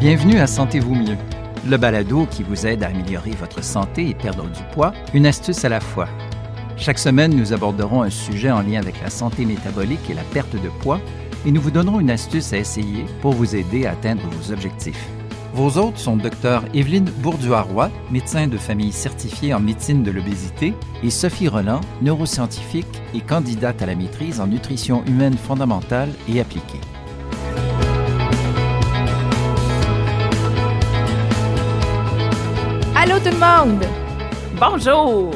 Bienvenue à Sentez-vous mieux, le balado qui vous aide à améliorer votre santé et perdre du poids, une astuce à la fois. Chaque semaine, nous aborderons un sujet en lien avec la santé métabolique et la perte de poids et nous vous donnerons une astuce à essayer pour vous aider à atteindre vos objectifs. Vos hôtes sont Dr Evelyne Bourduaroy, médecin de famille certifiée en médecine de l'obésité, et Sophie Roland, neuroscientifique et candidate à la maîtrise en nutrition humaine fondamentale et appliquée. Allô tout le monde! Bonjour!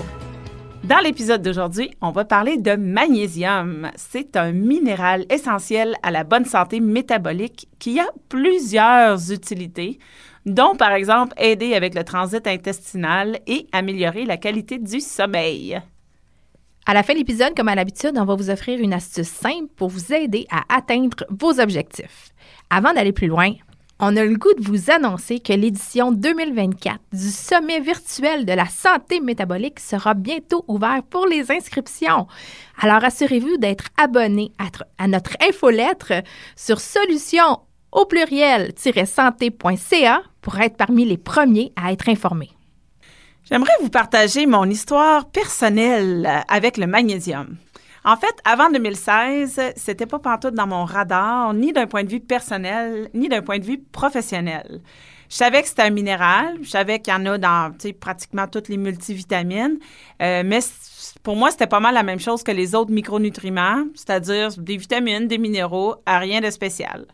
Dans l'épisode d'aujourd'hui, on va parler de magnésium. C'est un minéral essentiel à la bonne santé métabolique qui a plusieurs utilités, dont par exemple aider avec le transit intestinal et améliorer la qualité du sommeil. À la fin de l'épisode, comme à l'habitude, on va vous offrir une astuce simple pour vous aider à atteindre vos objectifs. Avant d'aller plus loin, on a le goût de vous annoncer que l'édition 2024 du Sommet virtuel de la santé métabolique sera bientôt ouvert pour les inscriptions. Alors assurez-vous d'être abonné à, notre infolettre sur solution au pluriel-santé.ca pour être parmi les premiers à être informés. J'aimerais vous partager mon histoire personnelle avec le magnésium. En fait, avant 2016, c'était pas pantoute dans mon radar, ni d'un point de vue personnel, ni d'un point de vue professionnel. Je savais que c'était un minéral, je savais qu'il y en a dans pratiquement toutes les multivitamines, euh, mais pour moi, c'était pas mal la même chose que les autres micronutriments, c'est-à-dire des vitamines, des minéraux, rien de spécial.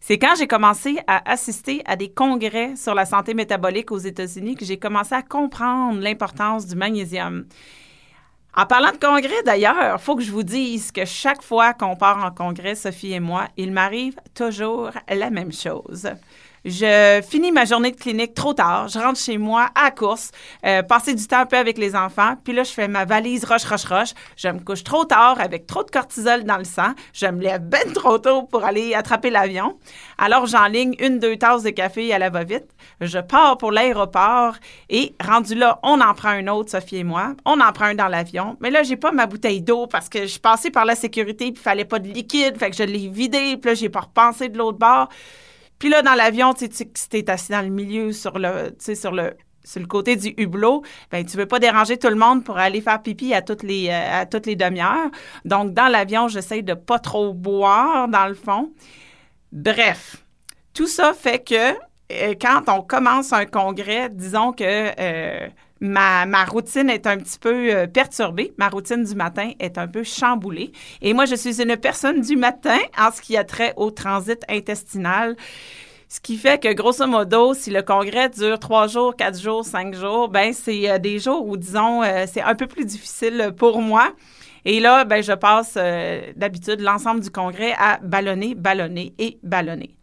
C'est quand j'ai commencé à assister à des congrès sur la santé métabolique aux États-Unis que j'ai commencé à comprendre l'importance du magnésium. En parlant de congrès, d'ailleurs, il faut que je vous dise que chaque fois qu'on part en congrès, Sophie et moi, il m'arrive toujours la même chose. Je finis ma journée de clinique trop tard. Je rentre chez moi à course, euh, passer du temps un peu avec les enfants. Puis là, je fais ma valise roche, roche, roche. Je me couche trop tard avec trop de cortisol dans le sang. Je me lève ben trop tôt pour aller attraper l'avion. Alors, j'enligne une, deux tasses de café à la va-vite. Je pars pour l'aéroport et rendu là, on en prend un autre, Sophie et moi. On en prend un dans l'avion. Mais là, j'ai pas ma bouteille d'eau parce que je suis par la sécurité puis il fallait pas de liquide. Fait que je l'ai vidé. Puis là, j'ai pas repensé de l'autre bord. Puis là, dans l'avion, tu sais, si assis dans le milieu sur le, tu sais, sur le, sur le côté du hublot, ben tu veux pas déranger tout le monde pour aller faire pipi à toutes les euh, demi-heures. Donc dans l'avion, j'essaie de pas trop boire dans le fond. Bref, tout ça fait que euh, quand on commence un congrès, disons que euh, ma, routine est un petit peu euh, perturbée. Ma routine du matin est un peu chamboulée. Et moi, je suis une personne du matin en ce qui a trait au transit intestinal. Ce qui fait que, grosso modo, si le congrès dure trois jours, quatre jours, cinq jours, ben c'est euh, des jours où, disons, euh, c'est un peu plus difficile pour moi. Et là, ben je passe d'habitude l'ensemble du congrès à ballonner, ballonner et ballonner.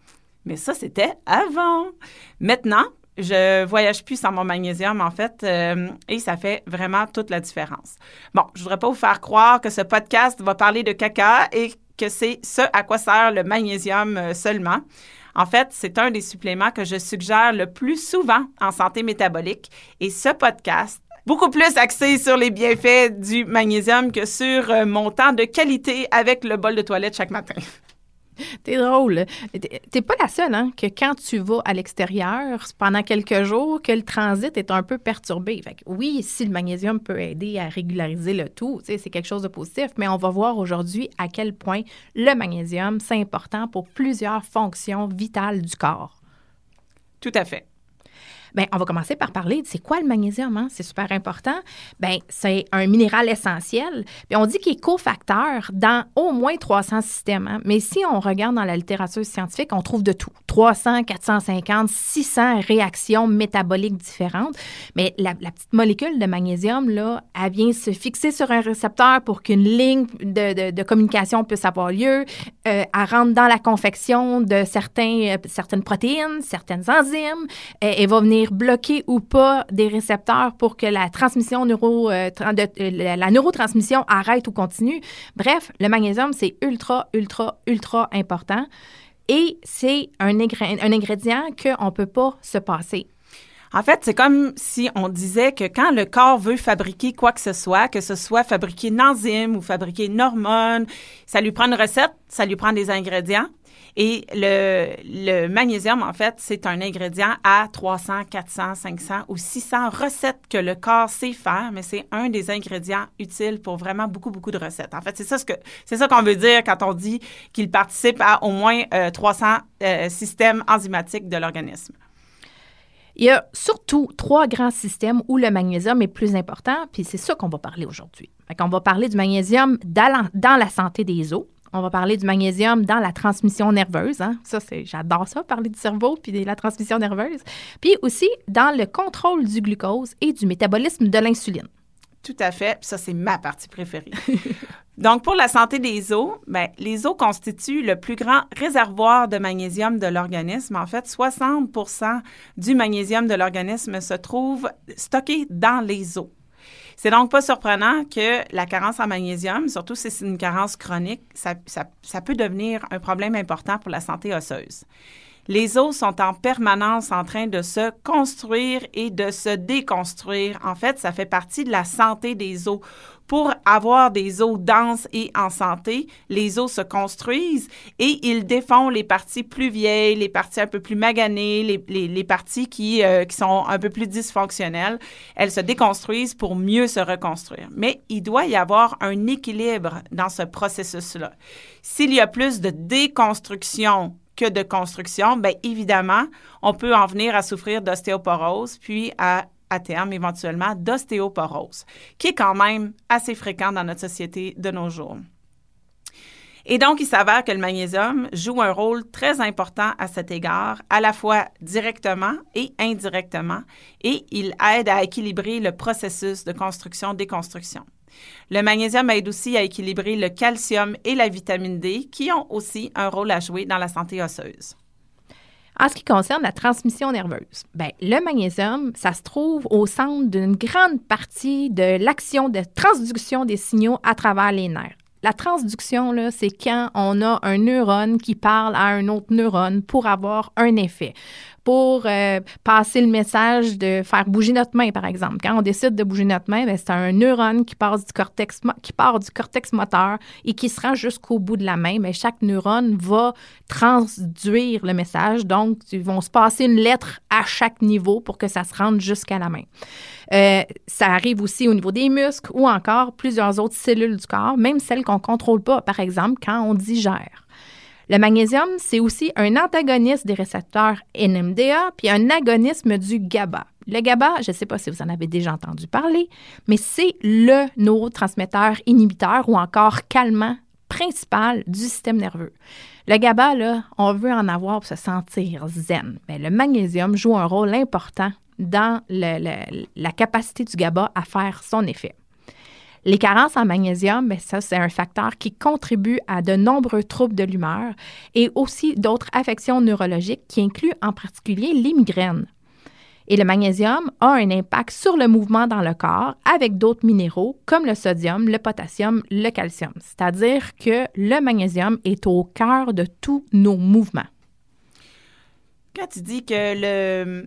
Mais ça, c'était avant. Maintenant, je voyage plus sans mon magnésium, en fait, euh, et ça fait vraiment toute la différence. Bon, je voudrais pas vous faire croire que ce podcast va parler de caca et que c'est ce à quoi sert le magnésium euh, seulement. En fait, c'est un des suppléments que je suggère le plus souvent en santé métabolique et ce podcast beaucoup plus axé sur les bienfaits du magnésium que sur euh, mon temps de qualité avec le bol de toilette chaque matin. T'es drôle. T'es pas la seule, hein, que quand tu vas à l'extérieur pendant quelques jours, que le transit est un peu perturbé. Fait oui, si le magnésium peut aider à régulariser le tout, c'est quelque chose de positif, mais on va voir aujourd'hui à quel point le magnésium, c'est important pour plusieurs fonctions vitales du corps. Tout à fait. Bien, on va commencer par parler de c'est quoi le magnésium, hein? c'est super important. Bien, c'est un minéral essentiel. Puis on dit qu'il est cofacteur dans au moins 300 systèmes. Hein? Mais si on regarde dans la littérature scientifique, on trouve de tout. 300, 450, 600 réactions métaboliques différentes. Mais la, petite molécule de magnésium, là, elle vient se fixer sur un récepteur pour qu'une ligne de, communication puisse avoir lieu. Euh, elle rentre dans la confection de certains, euh, certaines protéines, certaines enzymes. et elle va venir bloquer ou pas des récepteurs pour que la transmission neuro, euh, euh, la, neurotransmission arrête ou continue. Bref, le magnésium, c'est ultra, ultra, ultra important. Et c'est un, un ingrédient qu'on ne peut pas se passer. En fait, c'est comme si on disait que quand le corps veut fabriquer quoi que ce soit, que ce soit fabriquer une enzyme ou fabriquer une hormone, ça lui prend une recette, ça lui prend des ingrédients. Et le, magnésium, en fait, c'est un ingrédient à 300, 400, 500 ou 600 recettes que le corps sait faire, mais c'est un des ingrédients utiles pour vraiment beaucoup, beaucoup de recettes. En fait, c'est ça ce que c'est ça qu'on veut dire quand on dit qu'il participe à au moins 300 euh, euh, systèmes enzymatiques de l'organisme. Il y a surtout trois grands systèmes où le magnésium est plus important, puis c'est ça qu'on va parler aujourd'hui. On va parler du magnésium dans la, santé des os. On va parler du magnésium dans la transmission nerveuse. Hein. Ça, j'adore ça, parler du cerveau puis de la transmission nerveuse. Puis aussi dans le contrôle du glucose et du métabolisme de l'insuline. Tout à fait. ça, c'est ma partie préférée. Donc, pour la santé des os, ben, les os constituent le plus grand réservoir de magnésium de l'organisme. En fait, 60% du magnésium de l'organisme se trouve stocké dans les os. C'est donc pas surprenant que la carence en magnésium, surtout si c'est une carence chronique, ça, ça peut devenir un problème important pour la santé osseuse. Les os sont en permanence en train de se construire et de se déconstruire. En fait, ça fait partie de la santé des os. Pour avoir des os denses et en santé, les os se construisent et ils défont les parties plus vieilles, les parties un peu plus maganées, les, parties qui, euh, qui sont un peu plus dysfonctionnelles. Elles se déconstruisent pour mieux se reconstruire. Mais il doit y avoir un équilibre dans ce processus-là. S'il y a plus de déconstruction que de construction, bien évidemment, on peut en venir à souffrir d'ostéoporose, puis à, à terme, éventuellement, d'ostéoporose, qui est quand même assez fréquent dans notre société de nos jours. Et donc, il s'avère que le magnésium joue un rôle très important à cet égard, à la fois directement et indirectement, et il aide à équilibrer le processus de construction-déconstruction. Le magnésium aide aussi à équilibrer le calcium et la vitamine D qui ont aussi un rôle à jouer dans la santé osseuse. En ce qui concerne la transmission nerveuse, ben, le magnésium, ça se trouve au centre d'une grande partie de l'action de transduction des signaux à travers les nerfs. La transduction, c'est quand on a un neurone qui parle à un autre neurone pour avoir un effet pour euh, passer le message de faire bouger notre main, par exemple. Quand on décide de bouger notre main, ben, c'est un neurone qui, passe du cortex, qui part du cortex moteur et qui se rend jusqu'au bout de la main. Mais chaque neurone va transduire le message. Donc, ils vont se passer une lettre à chaque niveau pour que ça se rende jusqu'à la main. Euh, ça arrive aussi au niveau des muscles ou encore plusieurs autres cellules du corps, même celles qu'on ne contrôle pas, par exemple quand on digère. Le magnésium, c'est aussi un antagoniste des récepteurs NMDA puis un agonisme du GABA. Le GABA, je ne sais pas si vous en avez déjà entendu parler, mais c'est le neurotransmetteur inhibiteur ou encore calmant principal du système nerveux. Le GABA, on veut en avoir pour se sentir zen. Mais le magnésium joue un rôle important dans la capacité du GABA à faire son effet. Les carences en magnésium, bien, ça, c'est un facteur qui contribue à de nombreux troubles de l'humeur et aussi d'autres affections neurologiques qui incluent en particulier les migraines. Et le magnésium a un impact sur le mouvement dans le corps avec d'autres minéraux comme le sodium, le potassium, le calcium. C'est-à-dire que le magnésium est au cœur de tous nos mouvements. Quand tu dis que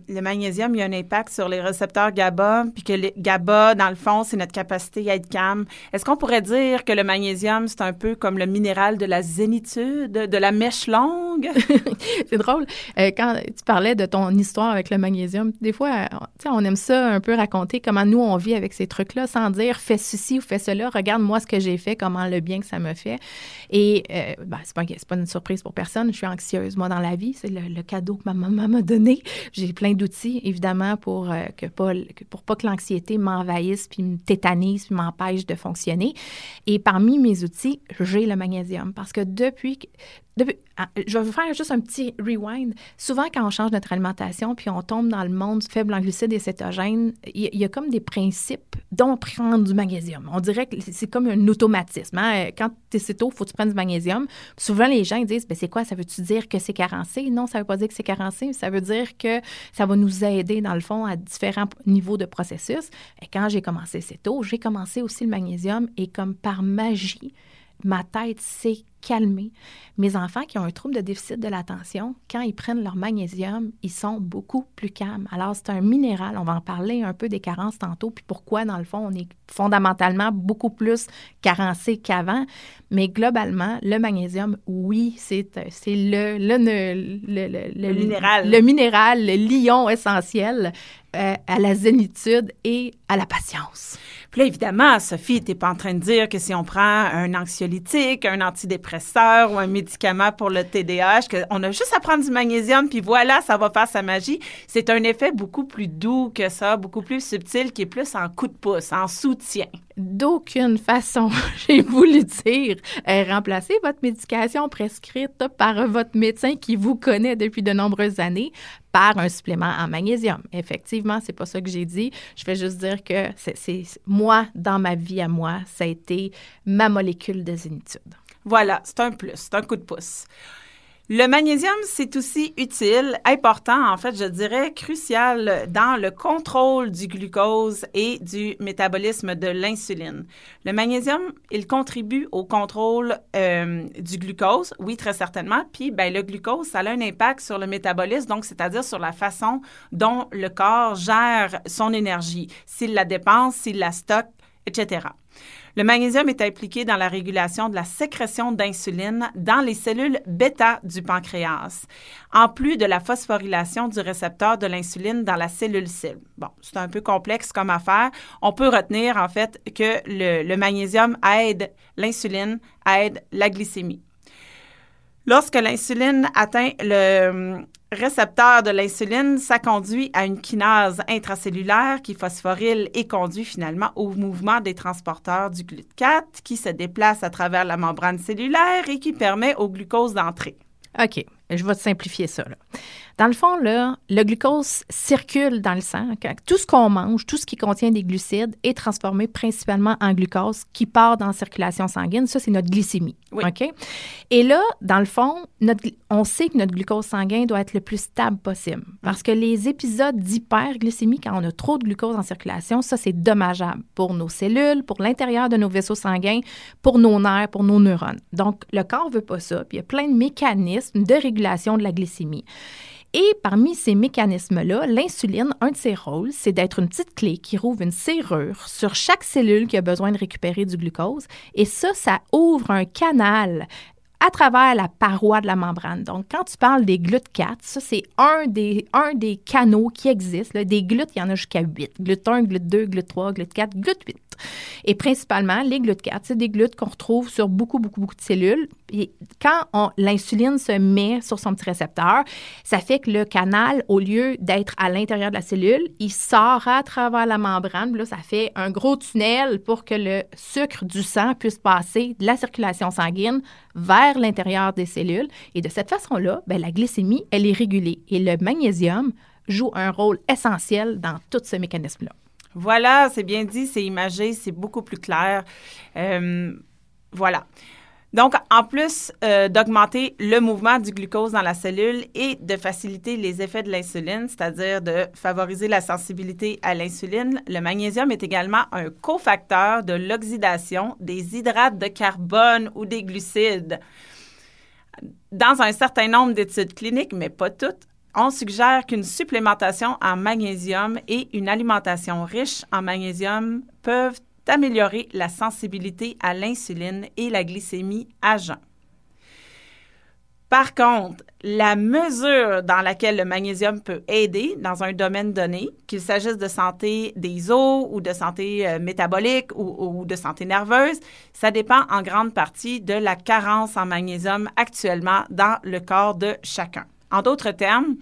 le, magnésium, il y a un impact sur les récepteurs GABA, puis que le GABA, dans le fond, c'est notre capacité à être calme, est-ce qu'on pourrait dire que le magnésium, c'est un peu comme le minéral de la zénitude, de la mèche longue? c'est drôle. Euh, quand tu parlais de ton histoire avec le magnésium, des fois, on aime ça un peu raconter comment nous, on vit avec ces trucs-là sans dire fais ceci ou fais cela, regarde moi ce que j'ai fait, comment le bien que ça me fait. Et euh, ben, c'est pas, pas une surprise pour personne, je suis anxieuse, moi, dans la vie. C'est le, le cadeau que ma maman m'a donné. J'ai plein d'outils, évidemment, pour, euh, que pas, pour pas que l'anxiété m'envahisse, puis me tétanise, puis m'empêche de fonctionner. Et parmi mes outils, j'ai le magnésium parce que depuis, ah, je vais faire juste un petit rewind. Souvent, quand on change notre alimentation puis on tombe dans le monde faible en glucides et cétogènes, il y, a comme des principes dont prendre du magnésium. On dirait que c'est comme un automatisme. Hein. Quand tu es céto, il faut que tu prennes du magnésium. Souvent, les gens disent ben, c'est quoi? Ça veut-tu dire que c'est carencé? Non, ça ne veut pas dire que c'est carencé. Ça veut dire que ça va nous aider, dans le fond, à différents niveaux de processus. Et quand j'ai commencé céto, j'ai commencé aussi le magnésium et comme par magie, ma tête s'est calmée. Mes enfants qui ont un trouble de déficit de l'attention, quand ils prennent leur magnésium, ils sont beaucoup plus calmes. Alors, c'est un minéral. On va en parler un peu des carences tantôt, puis pourquoi, dans le fond, on est fondamentalement beaucoup plus carencé qu'avant. Mais globalement, le magnésium, oui, c'est le, le, le, le, minéral. Le minéral, le lion essentiel euh, à la zénitude et à la patience. Puis là, évidemment, Sophie, t'es pas en train de dire que si on prend un anxiolytique, un antidépresseur ou un médicament pour le TDAH, qu'on a juste à prendre du magnésium, puis voilà, ça va faire sa magie. C'est un effet beaucoup plus doux que ça, beaucoup plus subtil, qui est plus en coup de pouce, en soutien. D'aucune façon, j'ai voulu dire, euh, remplacer votre médication prescrite par votre médecin qui vous connaît depuis de nombreuses années par un supplément en magnésium. Effectivement, c'est pas ça que j'ai dit. Je vais juste dire que c'est moi, dans ma vie à moi, ça a été ma molécule de zénitude. Voilà, c'est un plus, c'est un coup de pouce. Le magnésium, c'est aussi utile, important, en fait, je dirais crucial dans le contrôle du glucose et du métabolisme de l'insuline. Le magnésium, il contribue au contrôle euh, du glucose, oui, très certainement. Puis, ben, le glucose, ça a un impact sur le métabolisme, donc c'est-à-dire sur la façon dont le corps gère son énergie, s'il la dépense, s'il la stocke, etc. Le magnésium est impliqué dans la régulation de la sécrétion d'insuline dans les cellules bêta du pancréas, en plus de la phosphorylation du récepteur de l'insuline dans la cellule cible. Bon, c'est un peu complexe comme affaire. On peut retenir en fait que le, le magnésium aide l'insuline, aide la glycémie. Lorsque l'insuline atteint le, récepteur de l'insuline, ça conduit à une kinase intracellulaire qui phosphoryle et conduit finalement au mouvement des transporteurs du GLUT4 qui se déplace à travers la membrane cellulaire et qui permet au glucose d'entrer. OK, je vais te simplifier ça. Là. Dans le fond, là, le glucose circule dans le sang. Tout ce qu'on mange, tout ce qui contient des glucides est transformé principalement en glucose qui part dans la circulation sanguine. Ça, c'est notre glycémie. OK? Et là, dans le fond, notre, on sait que notre glucose sanguin doit être le plus stable possible parce que les épisodes d'hyperglycémie, quand on a trop de glucose en circulation, ça, c'est dommageable pour nos cellules, pour l'intérieur de nos vaisseaux sanguins, pour nos nerfs, pour nos neurones. Donc, le corps ne veut pas ça. Puis il y a plein de mécanismes de régulation de la glycémie. Et parmi ces mécanismes-là, l'insuline, un de ses rôles, c'est d'être une petite clé qui rouvre une serrure sur chaque cellule qui a besoin de récupérer du glucose. Et ça, ça ouvre un canal à travers la paroi de la membrane. Donc, quand tu parles des GLUT4, ça, c'est un des, un des canaux qui existent. Des GLUT, il y en a jusqu'à 8. GLUT1, GLUT2, GLUT3, GLUT4, GLUT8. Et principalement, les GLUT4, c'est des GLUT qu'on retrouve sur beaucoup, beaucoup, beaucoup de cellules. Quand l'insuline se met sur son petit récepteur, ça fait que le canal, au lieu d'être à l'intérieur de la cellule, il sort à travers la membrane. Là, ça fait un gros tunnel pour que le sucre du sang puisse passer de la circulation sanguine vers l'intérieur des cellules. Et de cette façon-là, ben, la glycémie, elle est régulée. Et le magnésium joue un rôle essentiel dans tout ce mécanisme-là. Voilà, c'est bien dit, c'est imagé, c'est beaucoup plus clair. Euh, voilà. Donc, en plus euh, d'augmenter le mouvement du glucose dans la cellule et de faciliter les effets de l'insuline, c'est-à-dire de favoriser la sensibilité à l'insuline, le magnésium est également un cofacteur de l'oxydation des hydrates de carbone ou des glucides. Dans un certain nombre d'études cliniques, mais pas toutes, on suggère qu'une supplémentation en magnésium et une alimentation riche en magnésium peuvent améliorer la sensibilité à l'insuline et la glycémie à jeun. Par contre, la mesure dans laquelle le magnésium peut aider dans un domaine donné, qu'il s'agisse de santé des os ou de santé euh, métabolique ou, ou, de santé nerveuse, ça dépend en grande partie de la carence en magnésium actuellement dans le corps de chacun. En d'autres termes,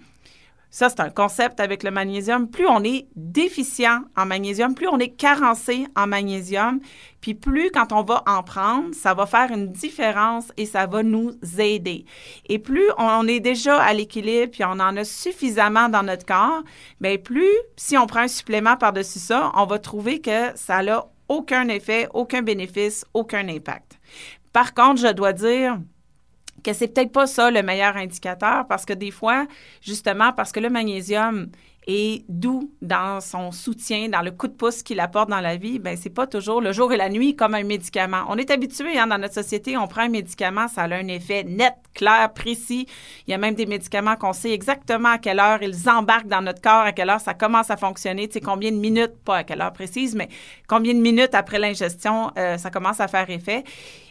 ça, c'est un concept avec le magnésium. Plus on est déficient en magnésium, plus on est carencé en magnésium, puis plus quand on va en prendre, ça va faire une différence et ça va nous aider. Et plus on est déjà à l'équilibre, puis on en a suffisamment dans notre corps, bien plus, si on prend un supplément par-dessus ça, on va trouver que ça n'a aucun effet, aucun bénéfice, aucun impact. Par contre, je dois dire, que c'est peut-être pas ça le meilleur indicateur parce que des fois, justement, parce que le magnésium est doux dans son soutien, dans le coup de pouce qu'il apporte dans la vie, ben c'est pas toujours le jour et la nuit comme un médicament. On est habitué hein, dans notre société, on prend un médicament, ça a un effet net, clair, précis. Il y a même des médicaments qu'on sait exactement à quelle heure ils embarquent dans notre corps, à quelle heure ça commence à fonctionner, tu sais combien de minutes, pas à quelle heure précise, mais combien de minutes après l'ingestion euh, ça commence à faire effet.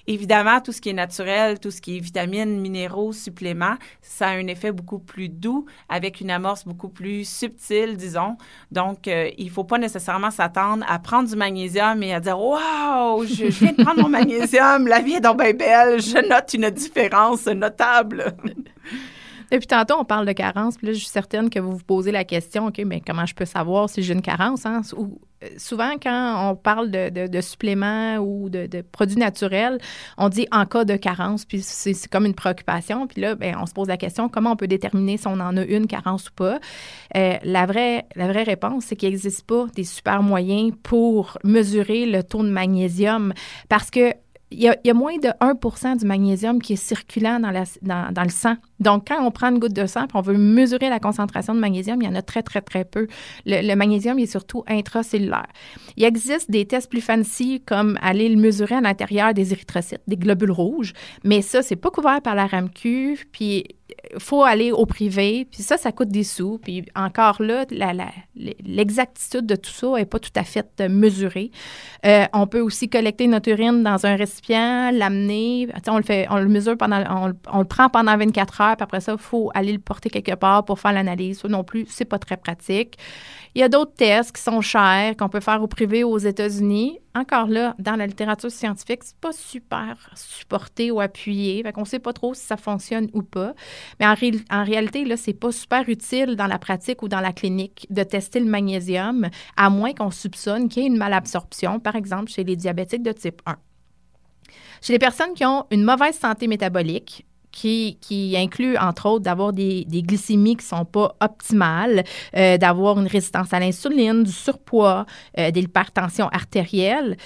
Évidemment, tout ce qui est naturel, tout ce qui est vitamines, minéraux, suppléments, ça a un effet beaucoup plus doux avec une amorce beaucoup plus subtile, disons. Donc, euh, il faut pas nécessairement s'attendre à prendre du magnésium et à dire Waouh, je, viens de prendre mon magnésium, la vie est donc bien belle, je note une différence notable. Depuis tantôt, on parle de carence. Puis là, je suis certaine que vous vous posez la question, OK, mais comment je peux savoir si j'ai une carence? Hein? Euh, souvent, quand on parle de, suppléments ou de, produits naturels, on dit en cas de carence, puis c'est comme une préoccupation. Puis là, bien, on se pose la question, comment on peut déterminer si on en a une carence ou pas? Euh, la, vraie, la vraie réponse, c'est qu'il n'existe pas des super moyens pour mesurer le taux de magnésium parce que il y, a, moins de 1% du magnésium qui est circulant dans, la, dans, le sang. Donc, quand on prend une goutte de sang et on veut mesurer la concentration de magnésium, il y en a très, très, très peu. Le, magnésium est surtout intracellulaire. Il existe des tests plus fancy comme aller le mesurer à l'intérieur des érythrocytes, des globules rouges, mais ça, c'est pas couvert par la RAMQ. Puis, faut aller au privé, puis ça, ça coûte des sous. Puis encore là, l'exactitude de tout ça n'est pas tout à fait euh, mesurée. Euh, on peut aussi collecter notre urine dans un récipient, l'amener. On le fait, on le mesure pendant, on, le prend pendant 24 heures, après ça, il faut aller le porter quelque part pour faire l'analyse. Ça non plus, c'est pas très pratique. Il y a d'autres tests qui sont chers, qu'on peut faire au privé aux États-Unis. Encore là, dans la littérature scientifique, c'est pas super supporté ou appuyé. Fait qu'on sait pas trop si ça fonctionne ou pas. Mais en, en réalité, là, c'est pas super utile dans la pratique ou dans la clinique de tester le magnésium, à moins qu'on soupçonne qu'il y ait une malabsorption, par exemple chez les diabétiques de type 1. Chez les personnes qui ont une mauvaise santé métabolique, qui, inclut, entre autres, d'avoir des, glycémies qui ne sont pas optimales, euh, d'avoir une résistance à l'insuline, du surpoids, euh, de l'hypertension artérielle.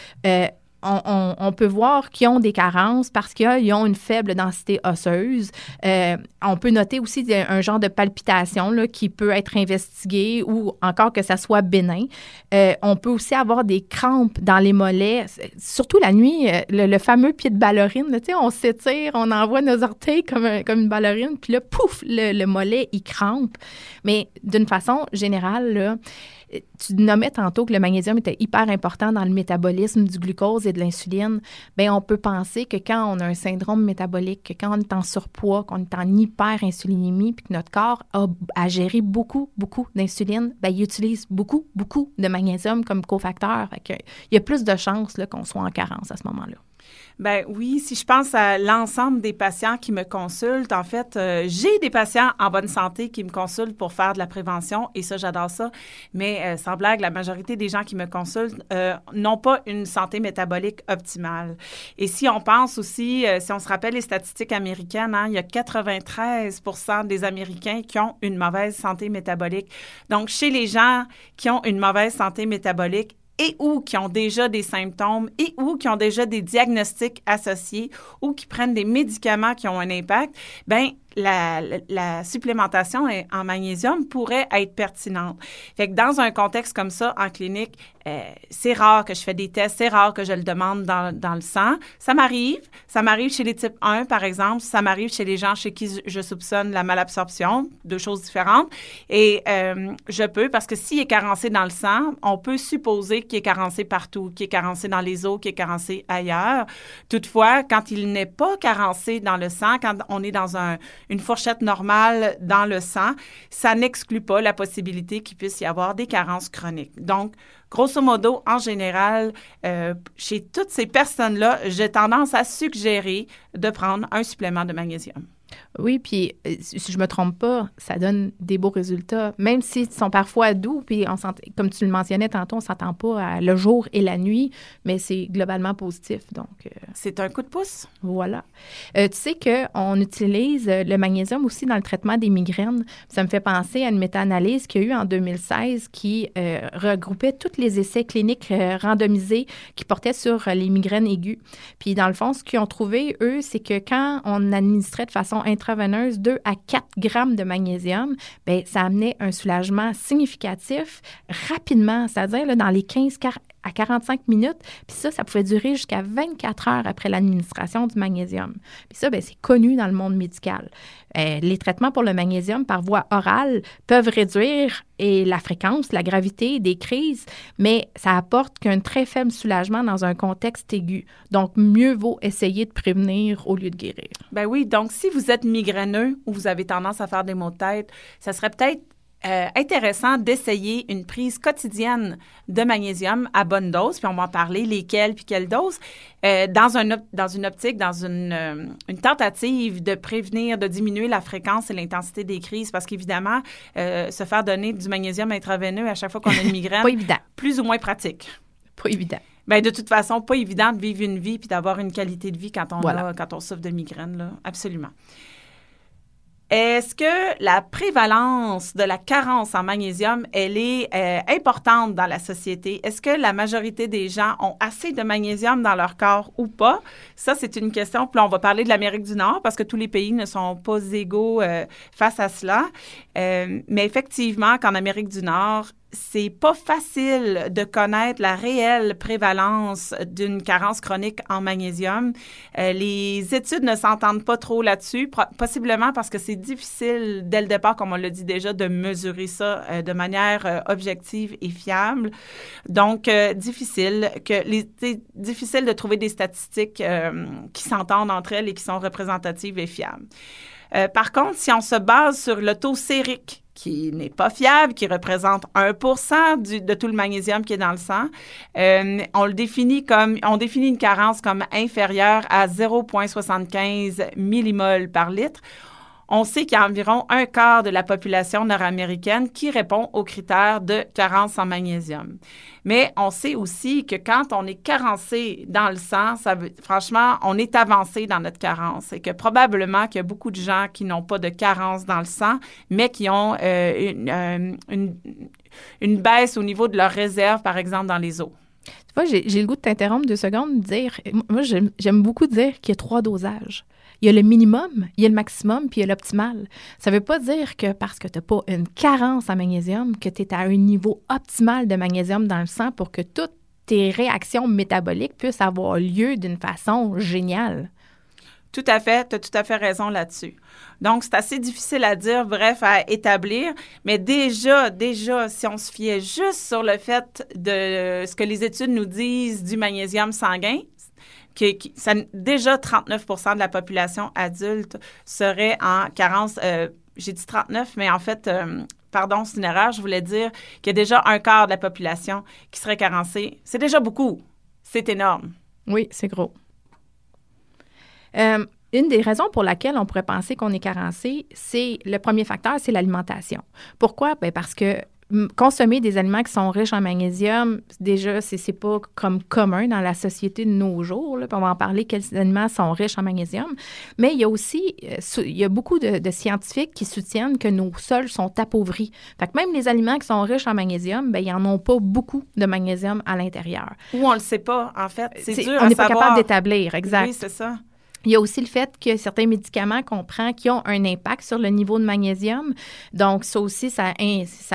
On, peut voir qu'ils ont des carences parce qu'ils ont une faible densité osseuse. Euh, on peut noter aussi un genre de palpitation qui peut être investigué ou encore que ça soit bénin. Euh, on peut aussi avoir des crampes dans les mollets, surtout la nuit, euh, le, fameux pied de ballerine. On s'étire, on envoie nos orteils comme, une ballerine, puis là, pouf, le, le mollet, il crampe. Mais d'une façon générale, tu nommais tantôt que le magnésium était hyper important dans le métabolisme du glucose et de l'insuline. Bien, on peut penser que quand on a un syndrome métabolique, que quand on est en surpoids, qu'on est en hyperinsulinémie, puis que notre corps a à gérer beaucoup, beaucoup d'insuline, bien, il utilise beaucoup, beaucoup de magnésium comme cofacteur. il y a plus de chances qu'on soit en carence à ce moment-là. Ben oui, si je pense à l'ensemble des patients qui me consultent, en fait, euh, j'ai des patients en bonne santé qui me consultent pour faire de la prévention et ça, j'adore ça. Mais euh, sans blague, la majorité des gens qui me consultent euh, n'ont pas une santé métabolique optimale. Et si on pense aussi, si on se rappelle les statistiques américaines, hein, il y a 93% des Américains qui ont une mauvaise santé métabolique. Donc, chez les gens qui ont une mauvaise santé métabolique, et ou qui ont déjà des symptômes et ou qui ont déjà des diagnostics associés ou qui prennent des médicaments qui ont un impact, ben la, supplémentation en magnésium pourrait être pertinente. Fait que dans un contexte comme ça, en clinique, euh, c'est rare que je fais des tests, c'est rare que je le demande dans, dans le sang. Ça m'arrive. Ça m'arrive chez les types 1, par exemple. Ça m'arrive chez les gens chez qui je soupçonne la malabsorption, deux choses différentes. Et euh, je peux, parce que s'il est carencé dans le sang, on peut supposer qu'il est carencé partout, qu'il est carencé dans les os, qu'il est carencé ailleurs. Toutefois, quand il n'est pas carencé dans le sang, quand on est dans un, une fourchette normale dans le sang, ça n'exclut pas la possibilité qu'il puisse y avoir des carences chroniques. Donc, grosso modo, en général, euh, chez toutes ces personnes-là, j'ai tendance à suggérer de prendre un supplément de magnésium. Oui, puis euh, si je me trompe pas, ça donne des beaux résultats, même s'ils sont parfois doux, puis on comme tu le mentionnais tantôt, on s'entend pas le jour et la nuit, mais c'est globalement positif. Donc, euh, c'est un coup de pouce? Voilà. Euh, tu sais qu'on utilise le magnésium aussi dans le traitement des migraines. Ça me fait penser à une méta-analyse qu'il y a eu en 2016 qui regroupait tous les essais cliniques randomisés qui portaient sur les migraines aiguës. Puis dans le fond, ce qu'ils ont trouvé, eux, c'est que quand on administrait de façon infusion intraveineuse 2 à 4 grammes de magnésium, bien, ça amenait un soulagement significatif rapidement, c'est-à-dire dans les 15 à 45 minutes. Puis ça, ça pouvait durer jusqu'à 24 heures après l'administration du magnésium. Puis ça, ben, c'est connu dans le monde médical. Euh, les traitements pour le magnésium par voie orale peuvent réduire et la fréquence, la gravité des crises, mais ça apporte qu'un très faible soulagement dans un contexte aigu. Donc, mieux vaut essayer de prévenir au lieu de guérir. Ben oui, donc si vous êtes migraineux ou vous avez tendance à faire des maux de tête, ça serait peut-être euh, intéressant d'essayer une prise quotidienne de magnésium à bonne dose, puis on va en parler, lesquelles, puis quelle dose, euh, dans, un, dans une optique, dans une, euh, une, tentative de prévenir, de diminuer la fréquence et l'intensité des crises, parce qu'évidemment, se faire donner du magnésium intraveineux à chaque fois qu'on a une migraine, pas évident. plus ou moins pratique. Pas évident. Bien, de toute façon, pas évident de vivre une vie puis d'avoir une qualité de vie quand on, a, quand on souffre de migraine, là. absolument. Est-ce que la prévalence de la carence en magnésium, elle est euh, importante dans la société? Est-ce que la majorité des gens ont assez de magnésium dans leur corps ou pas? Ça, c'est une question. Puis là, on va parler de l'Amérique du Nord parce que tous les pays ne sont pas égaux euh, face à cela. Euh, mais effectivement, qu'en Amérique du Nord, c'est pas facile de connaître la réelle prévalence d'une carence chronique en magnésium. Euh, les études ne s'entendent pas trop là-dessus, possiblement parce que c'est difficile dès le départ, comme on l'a dit déjà, de mesurer ça euh, de manière euh, objective et fiable. Donc, difficile que les, difficile de trouver des statistiques qui s'entendent entre elles et qui sont représentatives et fiables. par contre, si on se base sur le taux sérique qui n'est pas fiable, qui représente 1 du, de tout le magnésium qui est dans le sang. Euh, on le définit comme, on définit une carence comme inférieure à 0,75 millimoles par litre on sait qu'il y a environ un quart de la population nord-américaine qui répond aux critères de carence en magnésium. Mais on sait aussi que quand on est carencé dans le sang, ça veut, franchement, on est avancé dans notre carence et que probablement qu'il y a beaucoup de gens qui n'ont pas de carence dans le sang, mais qui ont euh, euh, une, baisse au niveau de leur réserve, par exemple, dans les os. Tu vois, j'ai le goût de t'interrompre deux secondes, dire, moi, j'aime beaucoup dire qu'il y a trois dosages. Il y a le minimum, il y a le maximum, puis il y a l'optimal. Ça ne veut pas dire que parce que tu n'as pas une carence en magnésium, que tu es à un niveau optimal de magnésium dans le sang pour que toutes tes réactions métaboliques puissent avoir lieu d'une façon géniale. Tout à fait, tu as tout à fait raison là-dessus. Donc, c'est assez difficile à dire, bref, à établir, mais déjà, déjà, si on se fiait juste sur le fait de ce que les études nous disent du magnésium sanguin, ça, déjà 39% de la population adulte serait en carence. Euh, j'ai dit 39, mais en fait, euh, pardon, c'est une erreur. Je voulais dire qu'il y a déjà un quart de la population qui serait carencée. C'est déjà beaucoup. C'est énorme. Oui, c'est gros. Euh, une des raisons pour laquelle on pourrait penser qu'on est carencé, c'est le premier facteur, c'est l'alimentation. Pourquoi? Ben parce que consommer des aliments qui sont riches en magnésium, déjà, c'est pas comme commun dans la société de nos jours. Là. On va en parler quels aliments sont riches en magnésium. Mais il y a aussi, euh, il y a beaucoup de, scientifiques qui soutiennent que nos sols sont appauvris. Fait que même les aliments qui sont riches en magnésium, ben, ils n'en ont pas beaucoup de magnésium à l'intérieur. Ou on ne le sait pas, en fait. C'est dur On n'est pas capable d'établir, exact. Oui, c'est ça. Il y a aussi le fait que certains médicaments qu'on prend qui ont un impact sur le niveau de magnésium. Donc, ça aussi, ça,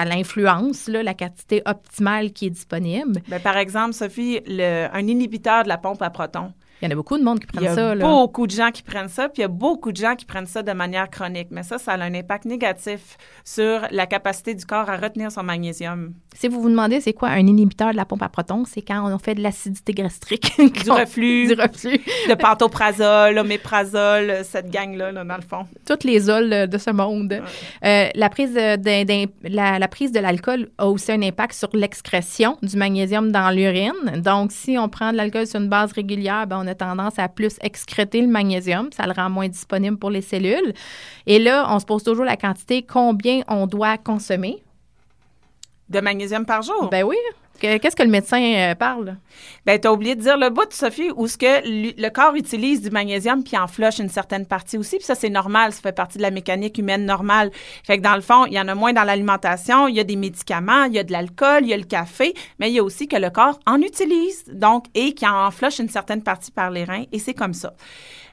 l'influence, la quantité optimale qui est disponible. Bien, par exemple, Sophie, un inhibiteur de la pompe à protons, il y en a beaucoup de monde qui prennent ça. Il y a beaucoup de gens qui prennent ça, puis il y a beaucoup de gens qui prennent ça de manière chronique. Mais ça, ça a un impact négatif sur la capacité du corps à retenir son magnésium. Si vous vous demandez c'est quoi un inhibiteur de la pompe à protons, c'est quand on fait de l'acidité gastrique. du reflux. du reflux. de pantoprazole, oméprazole, cette gang-là, dans le fond. Toutes les oles de ce monde. Euh, la, prise de, la, la prise de l'alcool a aussi un impact sur l'excrétion du magnésium dans l'urine. Donc, si on prend de l'alcool sur une base régulière, ben, on a tendance à plus excréter le magnésium. Ça le rend moins disponible pour les cellules. Et là, on se pose toujours la quantité, combien on doit consommer. De magnésium par jour? Ben oui. Qu'est-ce que le médecin euh, parle? Ben, tu as oublié de dire le bout, Sophie, où ce que le corps utilise du magnésium puis en flush une certaine partie aussi. Puis ça, c'est normal. Ça fait partie de la mécanique humaine normale. Fait que dans le fond, il y en a moins dans l'alimentation. Il y a des médicaments, il y a de l'alcool, il y a le café, mais il y a aussi que le corps en utilise, donc, et qui en flush une certaine partie par les reins. Et c'est comme ça.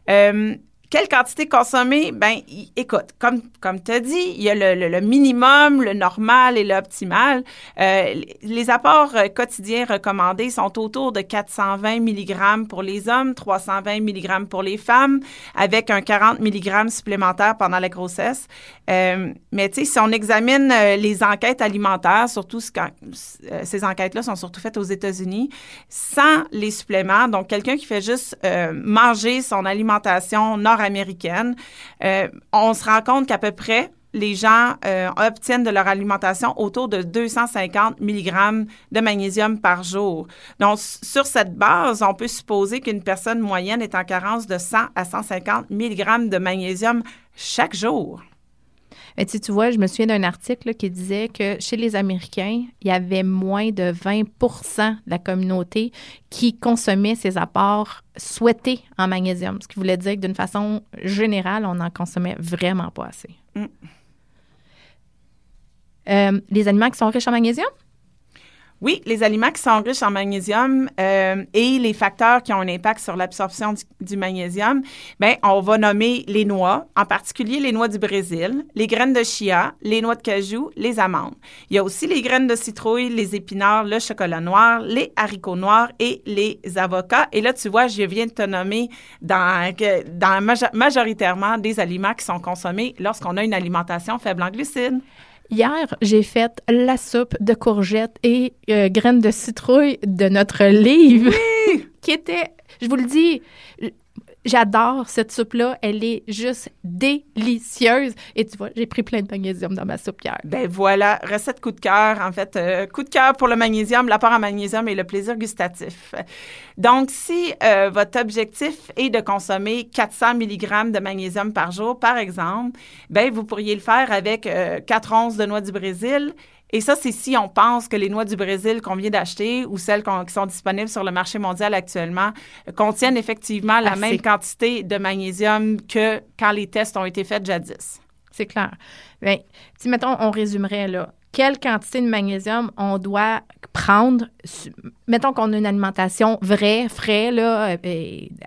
Euh, quelle quantité consommer? Ben, écoute, comme, comme tu as dit, il y a le, le, minimum, le normal et l'optimal. Euh, les apports euh, quotidiens recommandés sont autour de 420 mg pour les hommes, 320 mg pour les femmes, avec un 40 mg supplémentaire pendant la grossesse. Euh, mais tu sais, si on examine euh, les enquêtes alimentaires, surtout quand, euh, ces enquêtes-là sont surtout faites aux États-Unis, sans les suppléments, donc quelqu'un qui fait juste manger son alimentation nord-américaine, on se rend compte qu'à peu près les gens obtiennent de leur alimentation autour de 250 mg de magnésium par jour. Donc, sur cette base, on peut supposer qu'une personne moyenne est en carence de 100 à 150 mg de magnésium chaque jour. Mais tu, tu vois, je me souviens d'un article qui disait que chez les Américains, il y avait moins de 20% de la communauté qui consommait ces apports souhaités en magnésium, ce qui voulait dire que d'une façon générale, on n'en consommait vraiment pas assez. Mm. Euh, les aliments qui sont riches en magnésium? Oui, les aliments qui sont riches en magnésium euh, et les facteurs qui ont un impact sur l'absorption du, magnésium, ben on va nommer les noix, en particulier les noix du Brésil, les graines de chia, les noix de cajou, les amandes. Il y a aussi les graines de citrouille, les épinards, le chocolat noir, les haricots noirs et les avocats. Et là, tu vois, je viens de te nommer dans, dans majoritairement des aliments qui sont consommés lorsqu'on a une alimentation faible en glucides. Hier, j'ai fait la soupe de courgettes et euh, graines de citrouille de notre livre, qui était, je vous le dis, J'adore cette soupe-là. Elle est juste délicieuse. Et tu vois, j'ai pris plein de magnésium dans ma soupe hier. Ben voilà, recette coup de cœur. En fait, euh, coup de cœur pour le magnésium, l'apport en magnésium et le plaisir gustatif. Donc, si euh, votre objectif est de consommer 400 mg de magnésium par jour, par exemple, ben vous pourriez le faire avec 4 euh, onces de noix du Brésil et ça, c'est si on pense que les noix du Brésil qu'on vient d'acheter ou celles qui sont disponibles sur le marché mondial actuellement contiennent effectivement la même quantité de magnésium que quand les tests ont été faits jadis. C'est clair. Bien, si, mettons, on résumerait là, quelle quantité de magnésium on doit prendre. Mettons qu'on a une alimentation vraie, frais, là, euh,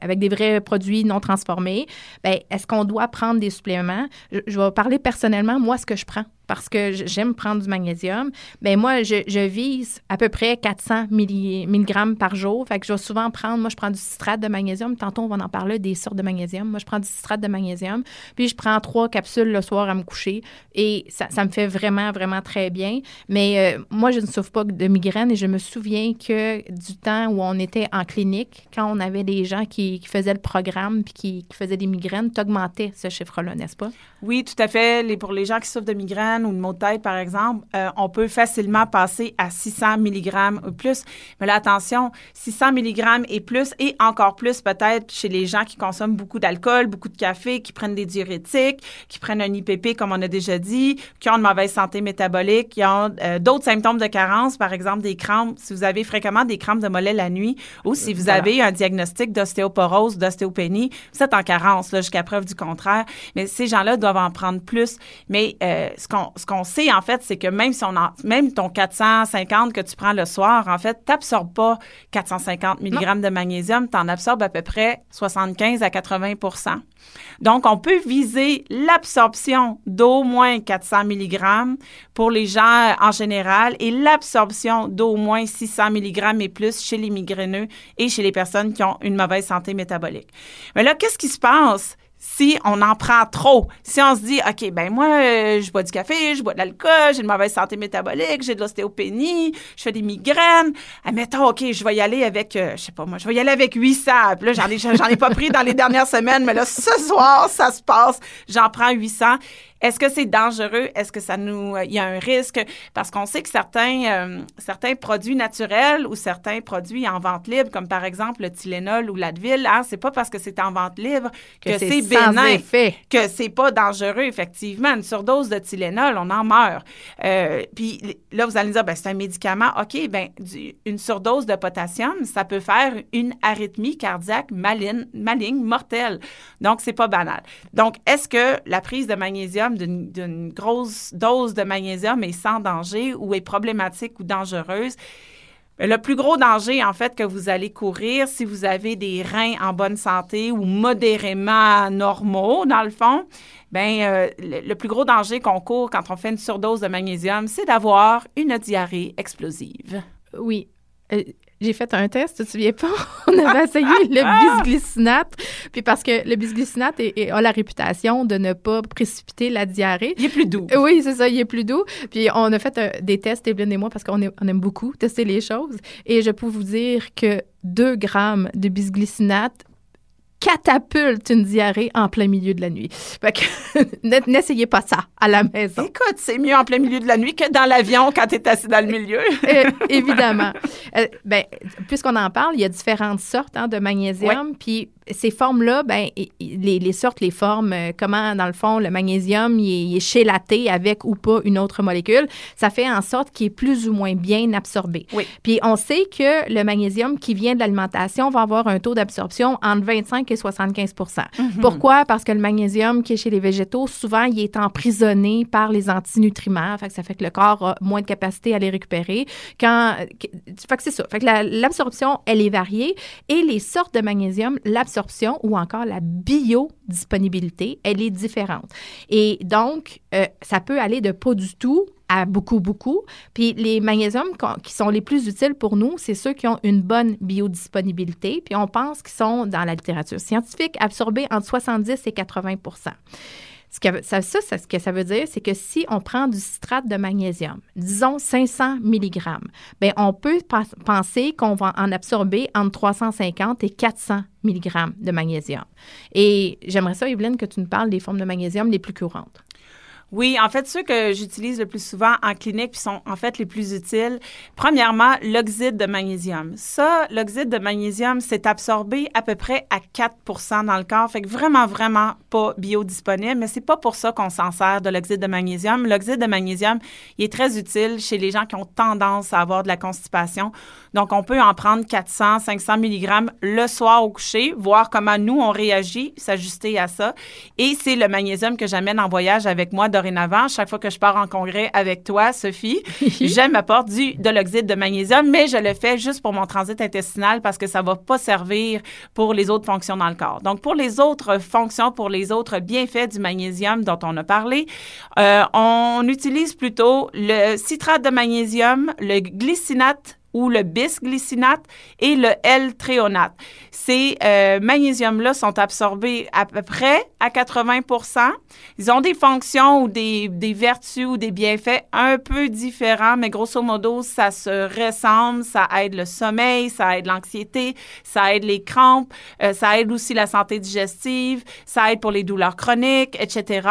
avec des vrais produits non transformés. Bien, est-ce qu'on doit prendre des suppléments? je, vais parler personnellement, moi, ce que je prends parce que j'aime prendre du magnésium, bien moi, je, vise à peu près 400 mg par jour. Fait que je vais souvent prendre, moi, je prends du citrate de magnésium. Tantôt, on va en parler des sortes de magnésium. Moi, je prends du citrate de magnésium. Puis, je prends trois capsules le soir à me coucher. Et ça, me fait vraiment, vraiment très bien. Mais euh, moi, je ne souffre pas de migraine et je me souviens que du temps où on était en clinique, quand on avait des gens qui, faisaient le programme puis qui, faisaient des migraines, tu augmentais ce chiffre-là, n'est-ce pas? Oui, tout à fait. Pour les gens qui souffrent de migraine, ou de maux de tête, par exemple, euh, on peut facilement passer à 600 mg ou plus. Mais là, attention, 600 mg et plus, et encore plus peut-être chez les gens qui consomment beaucoup d'alcool, beaucoup de café, qui prennent des diurétiques, qui prennent un IPP, comme on a déjà dit, qui ont une mauvaise santé métabolique, qui ont euh, d'autres symptômes de carence, par exemple des crampes, si vous avez fréquemment des crampes de mollet la nuit, ou si vous avez un diagnostic d'ostéoporose, d'ostéopénie, vous êtes en carence, jusqu'à preuve du contraire. Mais ces gens-là doivent en prendre plus. Mais euh, ce qu'on ce qu'on sait, en fait, c'est que même si on même ton 450 que tu prends le soir, en fait, tu n'absorbes pas 450 mg de magnésium, tu en absorbes à peu près 75 à 80% donc, on peut viser l'absorption d'au moins 400 mg pour les gens en général et l'absorption d'au moins 600 mg et plus chez les migraineux et chez les personnes qui ont une mauvaise santé métabolique. Mais là, qu'est-ce qui se passe? Si on en prend trop. Si on se dit, OK, ben moi, euh, je bois du café, je bois de l'alcool, j'ai une mauvaise santé métabolique, j'ai de l'ostéopénie, je fais des migraines. Admettons, OK, je vais y aller avec, euh, je sais pas moi, je vais y aller avec 800. Puis là, j'en ai, j'en ai pas pris dans les dernières semaines, mais là, ce soir, ça se passe, j'en prends 800. Est-ce que c'est dangereux? Est-ce que ça nous, il y a un risque? Parce qu'on sait que certains, euh, certains produits naturels ou certains produits en vente libre, comme par exemple le Tylenol ou l'Advil, hein, c'est pas parce que c'est en vente libre que, c'est bénin, que c'est pas dangereux, effectivement. Une surdose de Tylenol, on en meurt. Euh, puis là, vous allez dire, ben, c'est un médicament. OK, ben, une surdose de potassium, ça peut faire une arythmie cardiaque maligne, maligne mortelle. Donc, c'est pas banal. Donc, est-ce que la prise de magnésium d'une grosse dose de magnésium est sans danger ou est problématique ou dangereuse? Le plus gros danger, en fait, que vous allez courir si vous avez des reins en bonne santé ou modérément normaux, dans le fond, ben euh, le, plus gros danger qu'on court quand on fait une surdose de magnésium, c'est d'avoir une diarrhée explosive. Oui. Euh, j'ai fait un test, tu te souviens pas? On avait essayé le bisglycinate. Puis parce que le bisglycinate a la réputation de ne pas précipiter la diarrhée. Il est plus doux. Oui, c'est ça, il est plus doux. Puis on a fait euh, des tests, Evelyne et moi, parce qu'on on aime beaucoup tester les choses. Et je peux vous dire que 2 grammes de bisglycinate catapulte une diarrhée en plein milieu de la nuit. Fait que n'essayez pas ça à la maison. Écoute, c'est mieux en plein milieu de la nuit que dans l'avion quand tu es assis dans le milieu. Euh, évidemment. Euh, ben, puisqu'on en parle, il y a différentes sortes hein, de magnésium. Puis ces formes-là, ben, les, les, sortes, les formes, euh, comment, dans le fond, le magnésium, il est, chélaté avec ou pas une autre molécule, ça fait en sorte qu'il est plus ou moins bien absorbé. Oui. Puis on sait que le magnésium qui vient de l'alimentation va avoir un taux d'absorption entre 25 et 75 mhm. Pourquoi? Parce que le magnésium qui est chez les végétaux, souvent, il est emprisonné par les antinutriments. Fait que ça fait que le corps a moins de capacité à les récupérer. Quand, fait que c'est ça. Fait que l'absorption, elle est variée. Et les sortes de magnésium, l'absorption ou encore la biodisponibilité, elle est différente. Et donc, euh, ça peut aller de pas du tout à beaucoup, beaucoup. Puis les magnésiums qui sont les plus utiles pour nous, c'est ceux qui ont une bonne biodisponibilité. Puis on pense qu'ils sont, dans la littérature scientifique, absorbés entre 70 et 80 ce que, ça, veut dire, c'est que si on prend du citrate de magnésium, disons 500 mg, bien, on peut penser qu'on va en absorber entre 350 et 400 mg de magnésium. Et j'aimerais ça, Evelyne, que tu nous parles des formes de magnésium les plus courantes. Oui, en fait, ceux que j'utilise le plus souvent en clinique puis sont en fait les plus utiles, premièrement, l'oxyde de magnésium. Ça, l'oxyde de magnésium, c'est absorbé à peu près à 4% dans le corps, fait que vraiment, vraiment pas biodisponible, mais c'est pas pour ça qu'on s'en sert de l'oxyde de magnésium. L'oxyde de magnésium, il est très utile chez les gens qui ont tendance à avoir de la constipation. Donc, on peut en prendre 400, 500 mg le soir au coucher, voir comment nous, on réagit, s'ajuster à ça. Et c'est le magnésium que j'amène en voyage avec moi dorénavant. Chaque fois que je pars en congrès avec toi, Sophie, j'aime m'apporter du, de l'oxyde de magnésium, mais je le fais juste pour mon transit intestinal parce que ça va pas servir pour les autres fonctions dans le corps. Donc, pour les autres fonctions, pour les autres bienfaits du magnésium dont on a parlé, euh, on utilise plutôt le citrate de magnésium, le glycinate ou le bisglycinate et le L-tréonate. Ces euh, magnésiums-là sont absorbés à peu près à 80% Ils ont des fonctions ou des, des, vertus ou des bienfaits un peu différents, mais grosso modo, ça se ressemble. Ça aide le sommeil, ça aide l'anxiété, ça aide les crampes, euh, ça aide aussi la santé digestive, ça aide pour les douleurs chroniques, etc.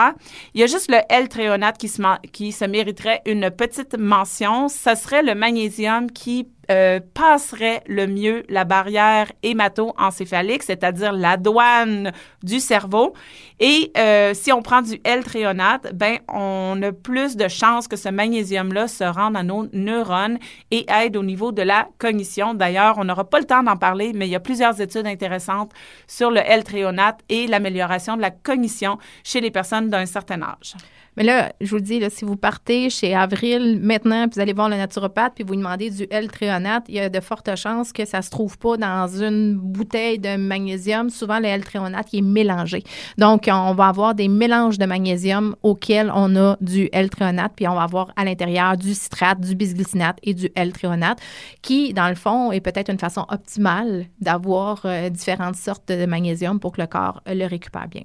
Il y a juste le L-tréonate qui se, qui se mériterait une petite mention. Ce serait le magnésium qui euh, passerait le mieux la barrière hémato-encéphalique, c'est-à-dire la douane du cerveau. Et euh, si on prend du L-tréonate, ben on a plus de chances que ce magnésium-là se rende à nos neurones et aide au niveau de la cognition. D'ailleurs, on n'aura pas le temps d'en parler, mais il y a plusieurs études intéressantes sur le L-tréonate et l'amélioration de la cognition chez les personnes d'un certain âge. Mais là, je vous le dis, là, si vous partez chez Avril maintenant, puis vous allez voir le naturopathe, puis vous demandez du L-tréonate, il y a de fortes chances que ça se trouve pas dans une bouteille de magnésium. Souvent, le L-tréonate, est mélangé. Donc, on va avoir des mélanges de magnésium auxquels on a du L-tréonate, puis on va avoir à l'intérieur du citrate, du bisglycinate et du L-tréonate, qui, dans le fond, est peut-être une façon optimale d'avoir euh, différentes sortes de magnésium pour que le corps le récupère bien.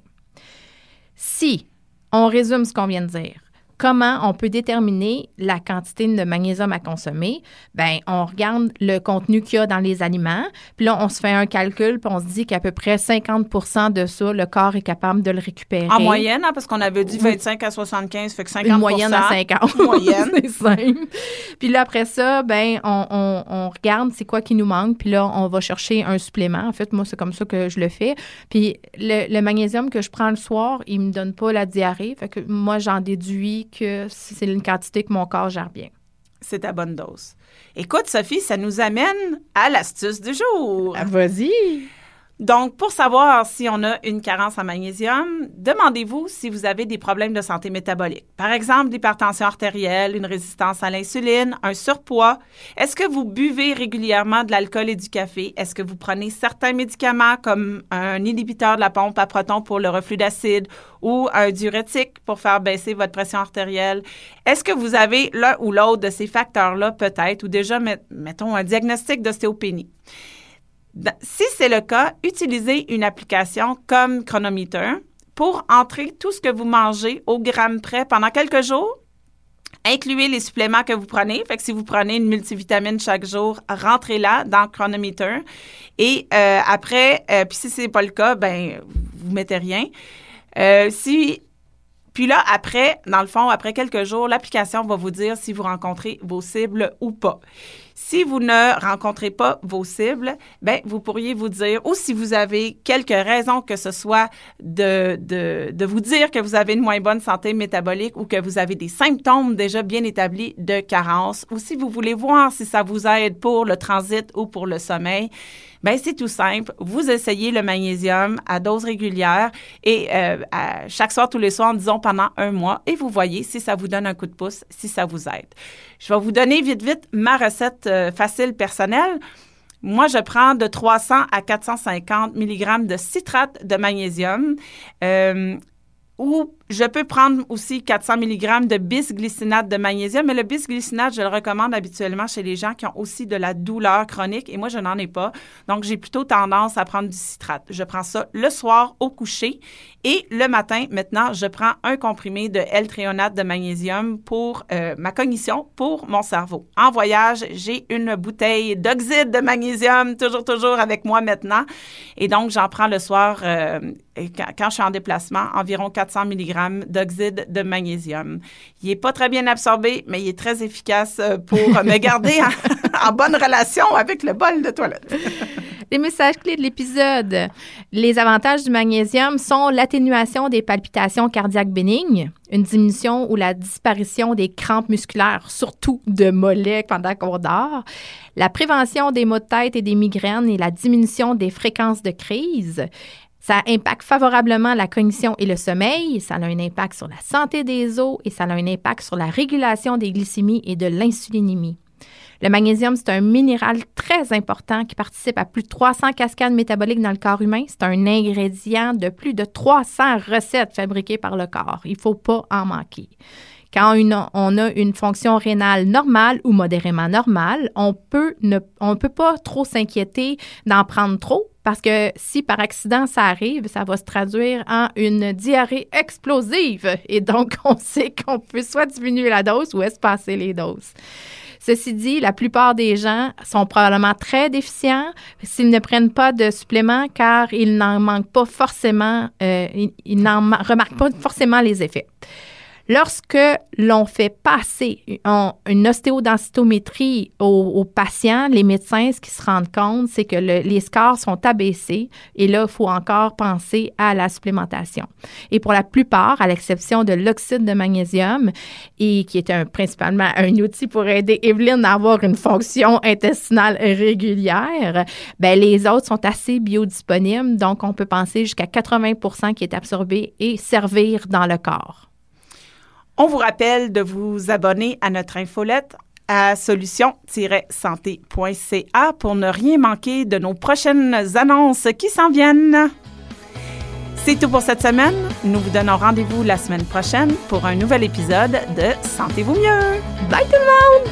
Si on résume ce qu'on vient de dire comment on peut déterminer la quantité de magnésium à consommer? Bien, on regarde le contenu qu'il y a dans les aliments, puis là, on se fait un calcul, puis on se dit qu'à peu près 50% de ça, le corps est capable de le récupérer. En moyenne, hein, parce qu'on avait dit 25 à 75, fait que 50% Une moyenne à 50. moyenne. c'est simple. Puis là, après ça, ben on, regarde c'est quoi qui nous manque, puis là, on va chercher un supplément. En fait, moi, c'est comme ça que je le fais. Puis le, le magnésium que je prends le soir, il me donne pas la diarrhée, fait que moi, j'en déduis que c'est une quantité que mon corps gère bien. C'est ta bonne dose. Écoute, Sophie, ça nous amène à l'astuce du jour. Ah, vas-y. Donc, pour savoir si on a une carence en magnésium, demandez-vous si vous avez des problèmes de santé métabolique. Par exemple, l'hypertension artérielle, une résistance à l'insuline, un surpoids. Est-ce que vous buvez régulièrement de l'alcool et du café? Est-ce que vous prenez certains médicaments comme un inhibiteur de la pompe à protons pour le reflux d'acide ou un diurétique pour faire baisser votre pression artérielle? Est-ce que vous avez l'un ou l'autre de ces facteurs-là peut-être ou déjà, mettons, un diagnostic d'ostéopénie? Si c'est le cas, utilisez une application comme Chronometer pour entrer tout ce que vous mangez au gramme près pendant quelques jours. Incluez les suppléments que vous prenez. Fait que si vous prenez une multivitamine chaque jour, rentrez-la dans Chronometer. Et euh, après, euh, puis si c'est pas le cas, ben vous mettez rien. Euh, si puis là, après, dans le fond, après quelques jours, l'application va vous dire si vous rencontrez vos cibles ou pas. Si vous ne rencontrez pas vos cibles, ben vous pourriez vous dire, ou si vous avez quelques raisons que ce soit de, de, de vous dire que vous avez une moins bonne santé métabolique ou que vous avez des symptômes déjà bien établis de carence, ou si vous voulez voir si ça vous aide pour le transit ou pour le sommeil, ben c'est tout simple. Vous essayez le magnésium à dose régulière et euh, chaque soir, tous les soirs, disons pendant un mois, et vous voyez si ça vous donne un coup de pouce, si ça vous aide. Je vais vous donner vite, vite ma recette euh, facile personnelle. Moi, je prends de 300 à 450 mg de citrate de magnésium. Euh, ou je peux prendre aussi 400 mg de bisglycinate de magnésium, mais le bisglycinate, je le recommande habituellement chez les gens qui ont aussi de la douleur chronique et moi, je n'en ai pas. Donc, j'ai plutôt tendance à prendre du citrate. Je prends ça le soir au coucher et le matin, maintenant, je prends un comprimé de L-tréonate de magnésium pour euh, ma cognition, pour mon cerveau. En voyage, j'ai une bouteille d'oxyde de magnésium, toujours, toujours avec moi maintenant. Et donc, j'en prends le soir euh, quand, je suis en déplacement, environ 400 mg d'oxyde de magnésium. Il n'est pas très bien absorbé, mais il est très efficace euh, pour me garder en, bonne relation avec le bol de toilette. Les messages clés de l'épisode. Les avantages du magnésium sont l'atténuation des palpitations cardiaques bénignes, une diminution ou la disparition des crampes musculaires, surtout de mollets pendant qu'on dort, la prévention des maux de tête et des migraines et la diminution des fréquences de crise, ça impacte favorablement la cognition et le sommeil, ça a un impact sur la santé des os et ça a un impact sur la régulation des glycémies et de l'insulinémie. Le magnésium, c'est un minéral très important qui participe à plus de 300 cascades métaboliques dans le corps humain. C'est un ingrédient de plus de 300 recettes fabriquées par le corps. Il ne faut pas en manquer. Quand on a une fonction rénale normale ou modérément normale, on peut ne on peut pas trop s'inquiéter d'en prendre trop parce que si par accident ça arrive, ça va se traduire en une diarrhée explosive. Et donc, on sait qu'on peut soit diminuer la dose ou espacer les doses. Ceci dit, la plupart des gens sont probablement très déficients s'ils ne prennent pas de suppléments car ils n'en manquent pas forcément, euh, ils n'en remarquent pas forcément les effets. Lorsque l'on fait passer une ostéodensitométrie aux, patients, les médecins, ce qu'ils se rendent compte, c'est que les scores sont abaissés et là, il faut encore penser à la supplémentation. Et pour la plupart, à l'exception de l'oxyde de magnésium, et qui est principalement un outil pour aider Evelyne à avoir une fonction intestinale régulière, ben les autres sont assez biodisponibles, donc on peut penser jusqu'à 80% qui est absorbé et servir dans le corps. On vous rappelle de vous abonner à notre infolette à solution-santé.ca pour ne rien manquer de nos prochaines annonces qui s'en viennent. C'est tout pour cette semaine. Nous vous donnons rendez-vous la semaine prochaine pour un nouvel épisode de Sentez-vous mieux. Bye tout le monde!